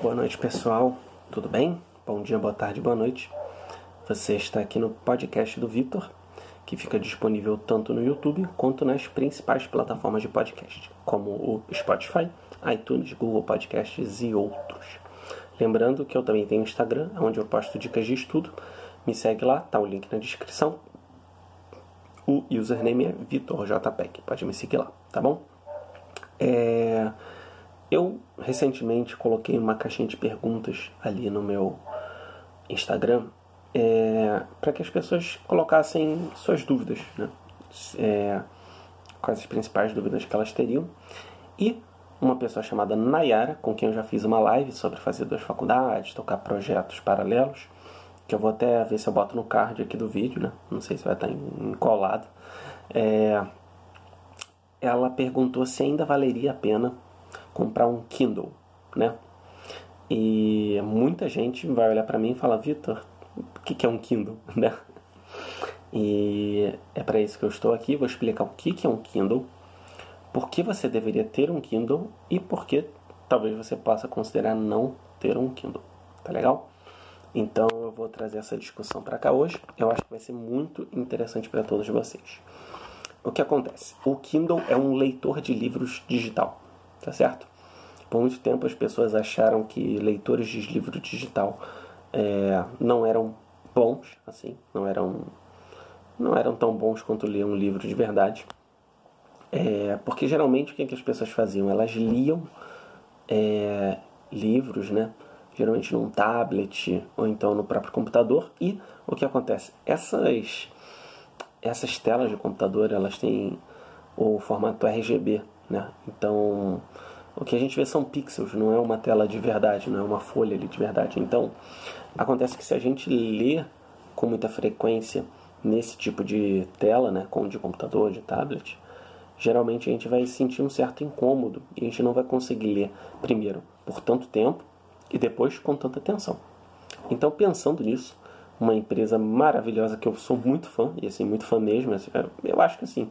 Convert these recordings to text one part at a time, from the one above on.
Boa noite, pessoal. Tudo bem? Bom dia, boa tarde, boa noite. Você está aqui no podcast do Vitor, que fica disponível tanto no YouTube quanto nas principais plataformas de podcast, como o Spotify, iTunes, Google Podcasts e outros. Lembrando que eu também tenho Instagram, onde eu posto dicas de estudo. Me segue lá, tá o link na descrição. O username é VitorJPEG, pode me seguir lá, tá bom? É... Eu recentemente coloquei uma caixinha de perguntas ali no meu Instagram é, para que as pessoas colocassem suas dúvidas, né? É, quais as principais dúvidas que elas teriam. E uma pessoa chamada Nayara, com quem eu já fiz uma live sobre fazer duas faculdades, tocar projetos paralelos, que eu vou até ver se eu boto no card aqui do vídeo, né? Não sei se vai estar encolado. É, ela perguntou se ainda valeria a pena comprar um Kindle, né? E muita gente vai olhar para mim e falar, Vitor, o que, é um Kindle, né? E é para isso que eu estou aqui. Vou explicar o que, que é um Kindle, por que você deveria ter um Kindle e por que talvez você possa considerar não ter um Kindle. Tá legal? Então eu vou trazer essa discussão para cá hoje. Eu acho que vai ser muito interessante para todos vocês. O que acontece? O Kindle é um leitor de livros digital tá certo? Por muito tempo as pessoas acharam que leitores de livro digital é, não eram bons, assim, não eram não eram tão bons quanto ler um livro de verdade. É, porque geralmente o que, é que as pessoas faziam? Elas liam é, livros, né? Geralmente num tablet ou então no próprio computador. E o que acontece? Essas, essas telas de computador elas têm o formato RGB, né? Então, o que a gente vê são pixels, não é uma tela de verdade, não é uma folha ali de verdade. Então, acontece que se a gente lê com muita frequência nesse tipo de tela, né, de computador, de tablet, geralmente a gente vai sentir um certo incômodo e a gente não vai conseguir ler primeiro por tanto tempo e depois com tanta atenção. Então, pensando nisso, uma empresa maravilhosa que eu sou muito fã, e assim, muito fã mesmo, eu acho que assim,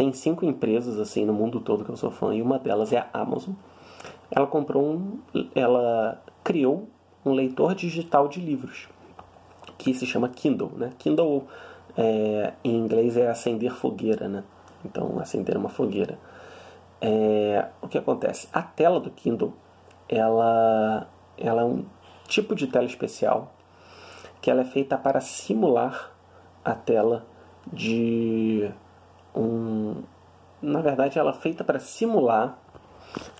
tem cinco empresas assim no mundo todo que eu sou fã e uma delas é a Amazon. Ela comprou um, ela criou um leitor digital de livros que se chama Kindle, né? Kindle é, em inglês é acender fogueira, né? Então acender uma fogueira. É, o que acontece? A tela do Kindle ela, ela é um tipo de tela especial que ela é feita para simular a tela de um. Na verdade, ela é feita para simular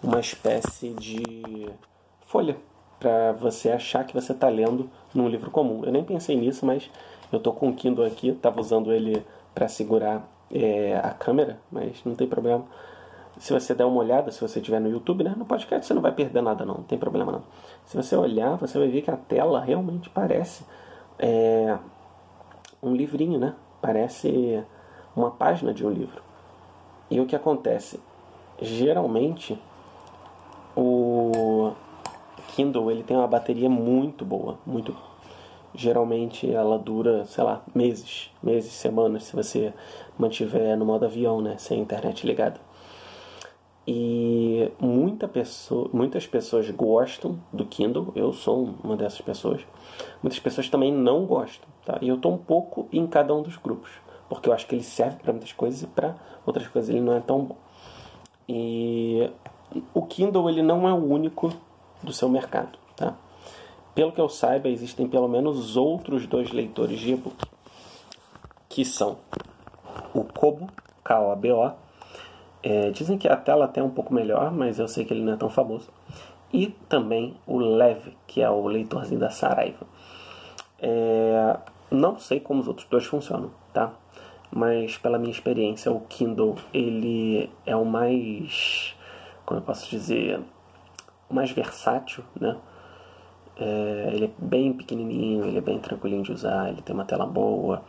uma espécie de folha para você achar que você está lendo num livro comum. Eu nem pensei nisso, mas eu estou com o Kindle aqui, estava usando ele para segurar é, a câmera, mas não tem problema. Se você der uma olhada, se você estiver no YouTube, né, no podcast você não vai perder nada não, não tem problema não. Se você olhar, você vai ver que a tela realmente parece é, um livrinho, né? Parece uma página de um livro. E o que acontece? Geralmente o Kindle ele tem uma bateria muito boa, muito geralmente ela dura, sei lá, meses, meses, semanas, se você mantiver no modo avião, né, sem a internet ligada. E muita pessoa, muitas pessoas gostam do Kindle, eu sou uma dessas pessoas. Muitas pessoas também não gostam, tá? E eu estou um pouco em cada um dos grupos porque eu acho que ele serve para muitas coisas e para outras coisas ele não é tão bom. E o Kindle ele não é o único do seu mercado, tá? Pelo que eu saiba, existem pelo menos outros dois leitores de e-book, que são o Kobo, K-O-B-O, é, dizem que a tela até é um pouco melhor, mas eu sei que ele não é tão famoso. E também o Leve, que é o leitorzinho da Saraiva. É, não sei como os outros dois funcionam, tá? Mas pela minha experiência o Kindle ele é o mais como eu posso dizer o mais versátil né? É, ele é bem pequenininho ele é bem tranquilinho de usar ele tem uma tela boa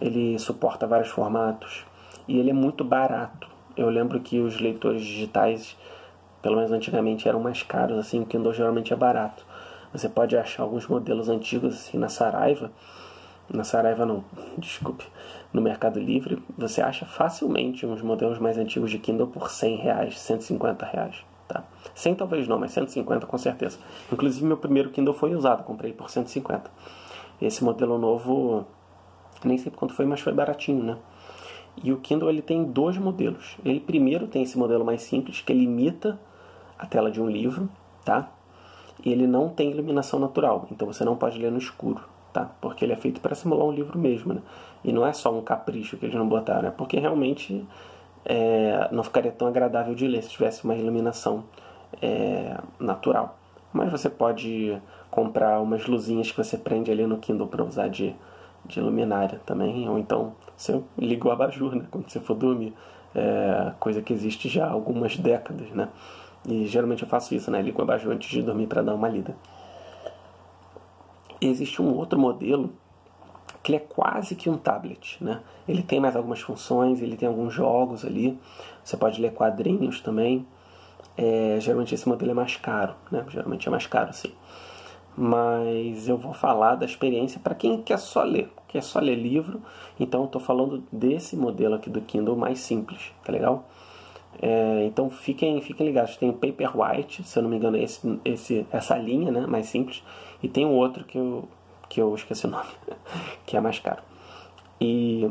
ele suporta vários formatos e ele é muito barato. Eu lembro que os leitores digitais pelo menos antigamente eram mais caros assim o Kindle geralmente é barato. Você pode achar alguns modelos antigos assim na Saraiva na Saraiva não, desculpe, no Mercado Livre, você acha facilmente uns modelos mais antigos de Kindle por 100 reais, 150 reais, tá? 100 talvez não, mas 150 com certeza. Inclusive meu primeiro Kindle foi usado, comprei por 150. Esse modelo novo, nem sei quanto foi, mas foi baratinho, né? E o Kindle ele tem dois modelos. Ele primeiro tem esse modelo mais simples que limita a tela de um livro, tá? E ele não tem iluminação natural, então você não pode ler no escuro, tá? Porque ele é feito para simular um livro mesmo, né? E não é só um capricho que eles não botaram, é porque realmente é, não ficaria tão agradável de ler se tivesse uma iluminação é, natural. Mas você pode comprar umas luzinhas que você prende ali no Kindle para usar de, de luminária também, ou então você liga o abajur, né? Quando você for dormir, é, coisa que existe já há algumas décadas, né? E geralmente eu faço isso, né? Ligo o abajur antes de dormir para dar uma lida. Existe um outro modelo que ele é quase que um tablet, né? Ele tem mais algumas funções, ele tem alguns jogos ali. Você pode ler quadrinhos também. É, geralmente esse modelo é mais caro, né? Geralmente é mais caro, sim. Mas eu vou falar da experiência para quem quer só ler, quer só ler livro. Então eu estou falando desse modelo aqui do Kindle mais simples, tá legal? É, então fiquem, fiquem ligados. Tem o Paperwhite, se eu não me engano, esse, esse, essa linha né, mais simples. E tem um outro que eu, que eu esqueci o nome, que é mais caro. E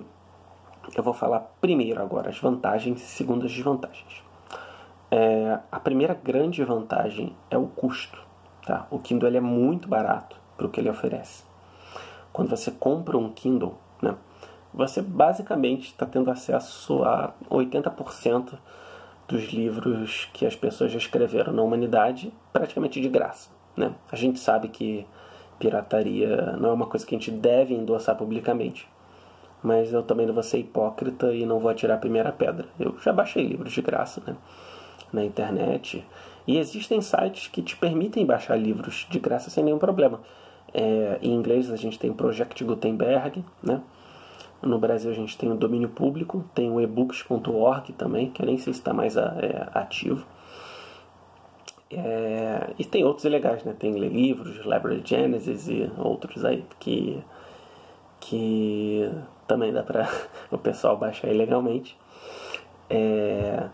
eu vou falar primeiro agora as vantagens e segundo as desvantagens. É, a primeira grande vantagem é o custo. Tá? O Kindle ele é muito barato para o que ele oferece. Quando você compra um Kindle, né, você basicamente está tendo acesso a 80% dos livros que as pessoas já escreveram na humanidade praticamente de graça. Né? A gente sabe que pirataria não é uma coisa que a gente deve endossar publicamente, mas eu também não vou ser hipócrita e não vou atirar a primeira pedra. Eu já baixei livros de graça né? na internet e existem sites que te permitem baixar livros de graça sem nenhum problema. É, em inglês a gente tem Project Gutenberg, né? No Brasil a gente tem o domínio público, tem o ebooks.org também, que eu nem sei se está mais é, ativo. É, e tem outros legais, né? Tem livros, Library Genesis e outros aí que, que também dá para o pessoal baixar ilegalmente. É,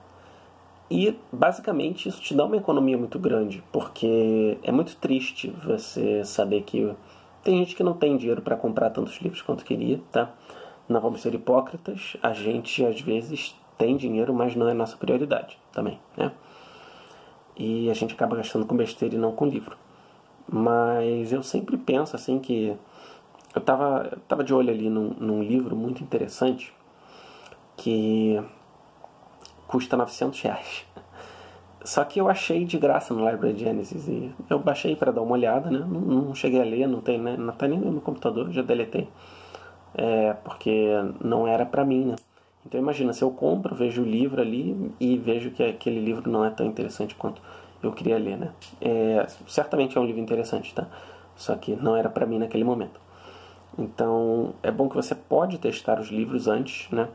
e basicamente isso te dá uma economia muito grande, porque é muito triste você saber que tem gente que não tem dinheiro para comprar tantos livros quanto queria, tá? Não vamos ser hipócritas, a gente às vezes tem dinheiro, mas não é nossa prioridade também, né? E a gente acaba gastando com besteira e não com livro. Mas eu sempre penso assim que eu tava, eu tava de olho ali num, num livro muito interessante que custa 900 reais. Só que eu achei de graça no Library Genesis e eu baixei para dar uma olhada, né? Não, não, cheguei a ler, não tem, né? Não tá nem no computador, já deletei é, porque não era para mim, né? Então imagina, se eu compro, vejo o livro ali e vejo que aquele livro não é tão interessante quanto eu queria ler, né? É, certamente é um livro interessante, tá? Só que não era para mim naquele momento. Então é bom que você pode testar os livros antes, né?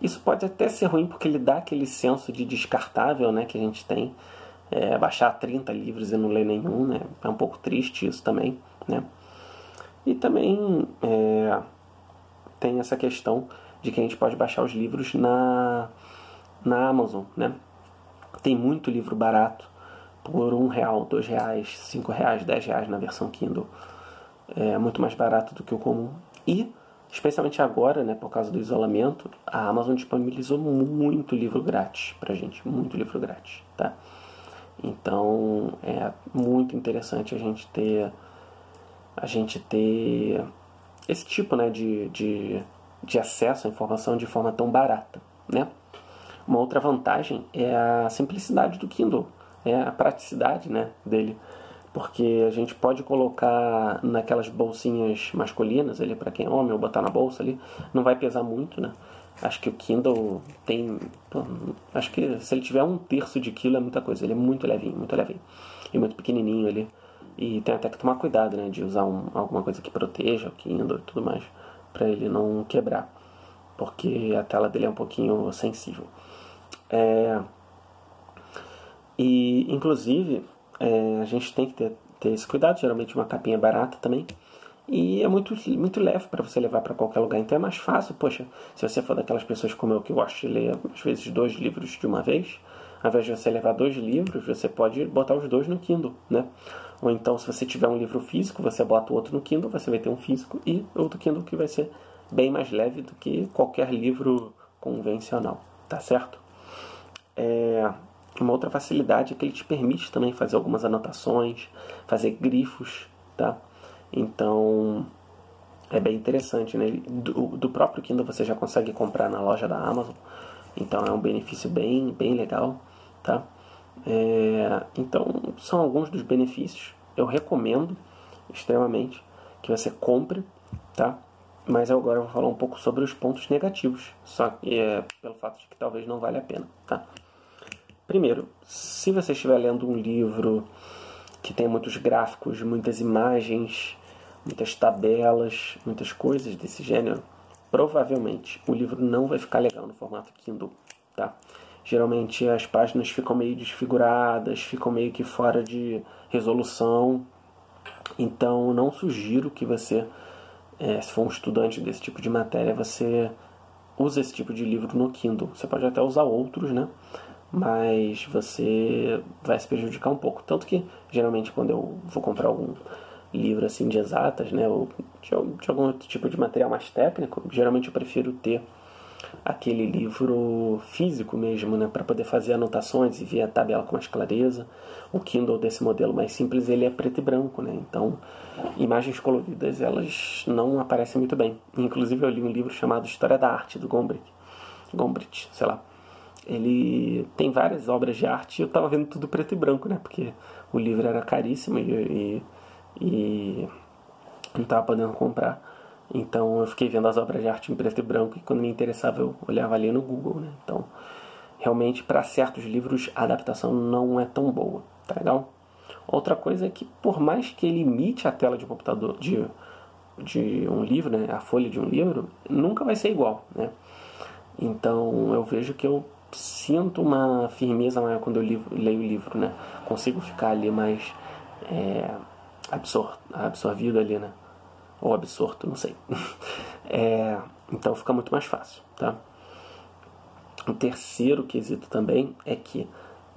Isso pode até ser ruim porque ele dá aquele senso de descartável, né? Que a gente tem. É, baixar 30 livros e não ler nenhum, né? É um pouco triste isso também, né? E também é, tem essa questão de que a gente pode baixar os livros na, na Amazon, né? Tem muito livro barato por um real, dois reais, cinco reais, dez reais na versão Kindle. É muito mais barato do que o comum. E, especialmente agora, né, por causa do isolamento, a Amazon disponibilizou muito livro grátis pra gente, muito livro grátis, tá? Então, é muito interessante a gente ter a gente ter esse tipo né, de, de, de acesso à informação de forma tão barata. Né? Uma outra vantagem é a simplicidade do Kindle, é a praticidade né, dele, porque a gente pode colocar naquelas bolsinhas masculinas ali para quem é homem ou botar na bolsa ali, não vai pesar muito, né? Acho que o Kindle tem, acho que se ele tiver um terço de quilo é muita coisa, ele é muito levinho, muito levinho e muito pequenininho ali. E tem até que tomar cuidado, né? De usar um, alguma coisa que proteja o Kindle e tudo mais, para ele não quebrar, porque a tela dele é um pouquinho sensível. É, e, inclusive, é, a gente tem que ter, ter esse cuidado. Geralmente, uma capinha barata também. E é muito, muito leve para você levar para qualquer lugar. Então é mais fácil, poxa, se você for daquelas pessoas como eu que gosto de ler às vezes dois livros de uma vez, ao invés de você levar dois livros, você pode botar os dois no Kindle, né? Ou então, se você tiver um livro físico, você bota o outro no Kindle, você vai ter um físico e outro Kindle que vai ser bem mais leve do que qualquer livro convencional, tá certo? É, uma outra facilidade é que ele te permite também fazer algumas anotações, fazer grifos, tá? Então é bem interessante, né? Do, do próprio Kindle você já consegue comprar na loja da Amazon, então é um benefício bem, bem legal, tá? É, então são alguns dos benefícios. Eu recomendo extremamente que você compre, tá? Mas eu agora vou falar um pouco sobre os pontos negativos, só que é pelo fato de que talvez não vale a pena, tá? Primeiro, se você estiver lendo um livro que tem muitos gráficos, muitas imagens, muitas tabelas, muitas coisas desse gênero, provavelmente o livro não vai ficar legal no formato Kindle, tá? Geralmente as páginas ficam meio desfiguradas, ficam meio que fora de resolução. Então não sugiro que você é, se for um estudante desse tipo de matéria, você usa esse tipo de livro no Kindle. Você pode até usar outros, né? Mas você vai se prejudicar um pouco. Tanto que, geralmente, quando eu vou comprar algum livro assim de exatas, né? Ou de, de algum outro tipo de material mais técnico, geralmente eu prefiro ter aquele livro físico mesmo, né, para poder fazer anotações e ver a tabela com mais clareza. O Kindle desse modelo mais simples ele é preto e branco, né? Então, imagens coloridas elas não aparecem muito bem. Inclusive eu li um livro chamado História da Arte do Gombrich, Gombrich, sei lá. Ele tem várias obras de arte e eu estava vendo tudo preto e branco, né? Porque o livro era caríssimo e, e, e não estava podendo comprar. Então eu fiquei vendo as obras de arte em preto e branco e quando me interessava eu olhava ali no Google, né? Então, realmente para certos livros a adaptação não é tão boa, tá legal? Outra coisa é que por mais que ele imite a tela de um computador de, de um livro, né, a folha de um livro, nunca vai ser igual, né? Então eu vejo que eu sinto uma firmeza maior quando eu li, leio o livro, né? Consigo ficar ali mais é, absor absorvido ali, né? Ou absorto, não sei. É, então fica muito mais fácil, tá? O terceiro quesito também é que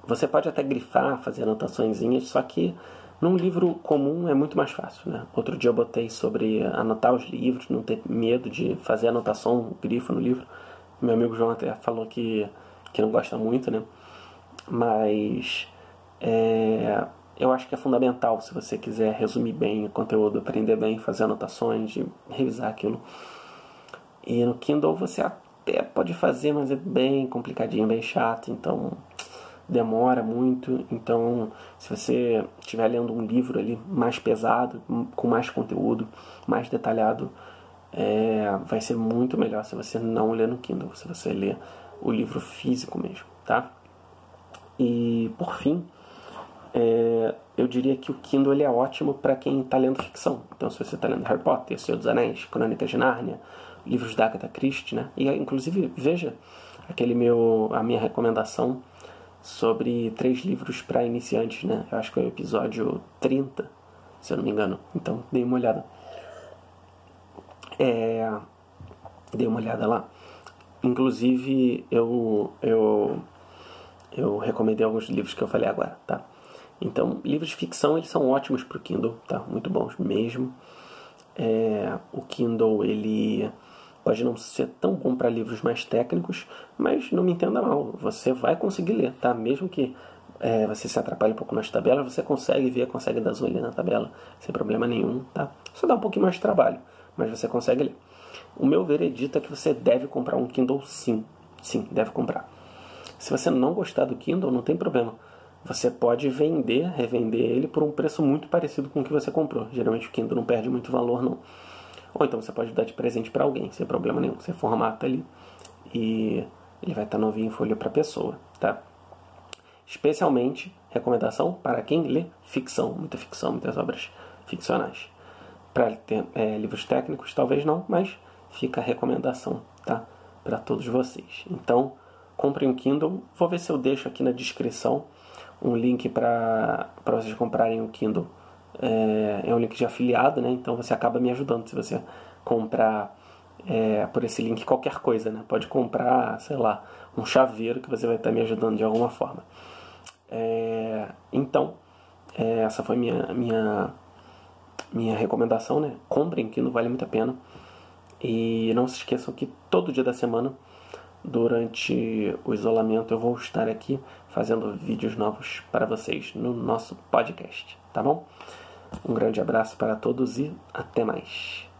você pode até grifar, fazer anotações, só que num livro comum é muito mais fácil, né? Outro dia eu botei sobre anotar os livros, não ter medo de fazer anotação, grifo no livro. Meu amigo João até falou que, que não gosta muito, né? Mas é, eu acho que é fundamental se você quiser resumir bem o conteúdo, aprender bem, fazer anotações revisar aquilo. E no Kindle você até pode fazer, mas é bem complicadinho, bem chato, então demora muito. Então, se você estiver lendo um livro ali mais pesado, com mais conteúdo, mais detalhado, é, vai ser muito melhor se você não ler no Kindle, se você ler o livro físico mesmo, tá? E por fim, é, eu diria que o Kindle ele é ótimo para quem está lendo ficção. Então, se você está lendo Harry Potter, Senhor dos Anéis, Crônicas de Nárnia, livros da Agatha Christie, né? E inclusive veja aquele meu a minha recomendação sobre três livros para iniciantes, né? Eu acho que é o episódio 30, se eu não me engano. Então, dei uma olhada. É, dei uma olhada lá. Inclusive, eu eu eu recomendei alguns livros que eu falei agora, tá? Então, livros de ficção eles são ótimos para o Kindle, tá? Muito bons mesmo. É, o Kindle ele pode não ser tão bom para livros mais técnicos, mas não me entenda mal, você vai conseguir ler, tá? Mesmo que é, você se atrapalhe um pouco nas tabelas, você consegue ver, consegue dar zoom na tabela sem problema nenhum, tá? Só dá um pouquinho mais de trabalho, mas você consegue ler. O meu veredito é que você deve comprar um Kindle sim, sim, deve comprar. Se você não gostar do Kindle, não tem problema você pode vender, revender ele por um preço muito parecido com o que você comprou. Geralmente o Kindle não perde muito valor, não. Ou então você pode dar de presente para alguém, sem problema nenhum. Você formata ali e ele vai estar novinho em folha para a pessoa, tá? Especialmente, recomendação para quem lê ficção, muita ficção, muitas obras ficcionais. Para é, livros técnicos, talvez não, mas fica a recomendação, tá? Para todos vocês. Então, compre um Kindle. Vou ver se eu deixo aqui na descrição um link para vocês comprarem o Kindle. É, é um link de afiliado, né? Então você acaba me ajudando se você comprar é, por esse link qualquer coisa, né? Pode comprar, sei lá, um chaveiro que você vai estar me ajudando de alguma forma. É, então, é, essa foi minha minha minha recomendação, né? Comprem que não vale muito a pena. E não se esqueçam que todo dia da semana, durante o isolamento, eu vou estar aqui fazendo vídeos novos para vocês no nosso podcast, tá bom? Um grande abraço para todos e até mais.